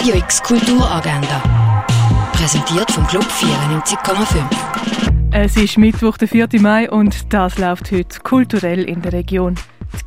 Radio X Kulturagenda. Präsentiert vom Club 94,5. Es ist Mittwoch, der 4. Mai und das läuft heute kulturell in der Region.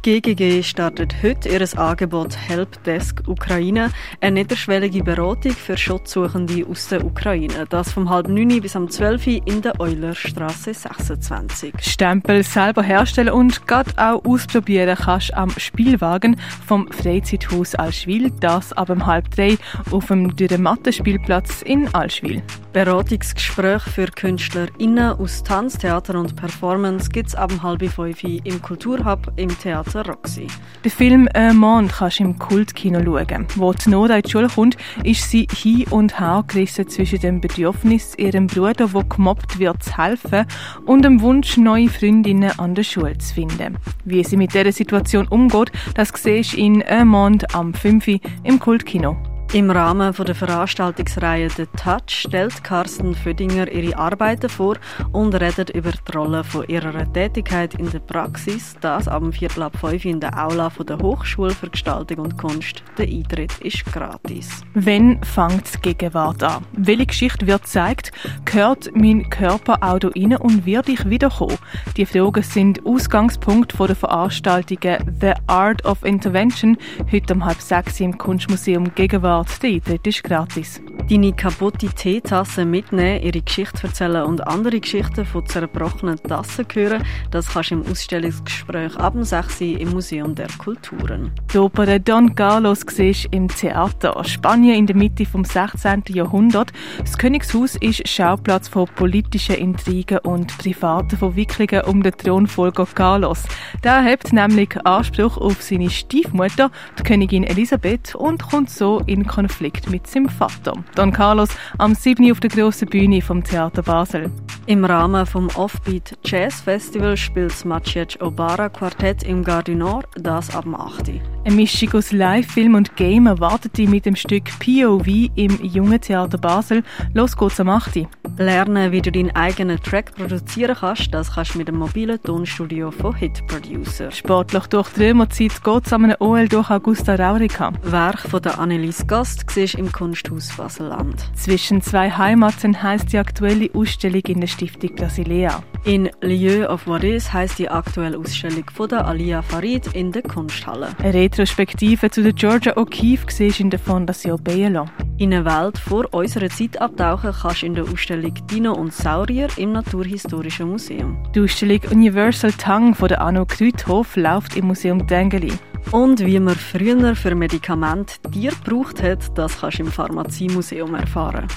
Die GGG startet heute ihr Angebot Helpdesk Ukraine, eine niederschwellige Beratung für Schutzsuchende aus der Ukraine. Das vom halb neun bis am 12 in der Eulerstraße 26. Stempel selber herstellen und gerade auch ausprobieren kannst du am Spielwagen vom Freizeithaus Alschwil, das ab um halb drei auf dem Dürrematten-Spielplatz in Alschwil. Beratungsgespräche für KünstlerInnen aus Tanz, Theater und Performance gibt es ab um halb fünf im Kulturhub im Theater Roxy. Den Film «Un Monde» kannst du im Kultkino schauen. Wo die Nora in die Schule kommt, ist sie hin und her gerissen zwischen dem Bedürfnis, ihrem Bruder, der gemobbt wird, zu helfen und dem Wunsch, neue Freundinnen an der Schule zu finden. Wie sie mit dieser Situation umgeht, das siehst du in «Un Monde» am 5. im Kultkino. Im Rahmen der Veranstaltungsreihe «The Touch» stellt Carsten Födinger ihre Arbeiten vor und redet über die Rolle von ihrer Tätigkeit in der Praxis. Das am Viertel ab 5 in der Aula der Hochschule für Gestaltung und Kunst. Der Eintritt ist gratis. Wenn fängt die Gegenwart an? Welche Geschichte wird gezeigt? Gehört mein Körper auch da rein und wird ich wiederkommen? Die Fragen sind Ausgangspunkt der Veranstaltungen «The Art of Intervention» heute um halb sechs im Kunstmuseum Gegenwart Ort. Der Eintritt ist gratis. Deine kaputte Teetasse mitnehmen, ihre Geschichte erzählen und andere Geschichten von zerbrochenen Tassen hören, das kannst du im Ausstellungsgespräch ab dem 6. im Museum der Kulturen. Die Oper Don Carlos siehst im Theater. Spanien in der Mitte vom 16. Jahrhundert. Das Königshaus ist Schauplatz von politischen Intrigen und privaten Verwicklungen um den Thronfolger Carlos. Der hat nämlich Anspruch auf seine Stiefmutter, die Königin Elisabeth, und kommt so in Konflikt mit seinem Vater. Don Carlos am 7. auf der grossen Bühne vom Theater Basel. Im Rahmen vom Offbeat Jazz Festival spielt das Maciej Obara Quartett im Gardinor, das ab dem 8. Eine Mischung aus Live-Film und Game erwartet dich mit dem Stück POV im Jungen Theater Basel. Los geht's am 8. Lernen, wie du deinen eigenen Track produzieren kannst, das kannst du mit dem mobilen Tonstudio von Hit Producer. Sportlich durch die Römerzeit geht's an einem OL durch Augusta Raurica. Werk von der Annelies Gast siehst im Kunsthaus Baselland. Zwischen zwei Heimaten heisst die aktuelle Ausstellung in der Stiftung Brasilea. In Lieu of What Is heisst die aktuelle Ausstellung von der Alia Farid in der Kunsthalle. Eine Retrospektive zu der Georgia O'Keeffe siehst in der Fondation Bielo. In eine Welt vor unserer Zeit abtauchen kannst du in der Ausstellung Dino und Saurier im Naturhistorischen Museum. Die Ausstellung Universal Tongue von der Anno Krüthof läuft im Museum Dengeli. Und wie man früher für Medikamente Tier gebraucht hat, das kannst du im Pharmaziemuseum erfahren.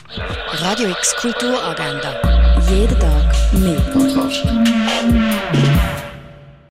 Radio X Kulturagenda. Jeden Tag mehr.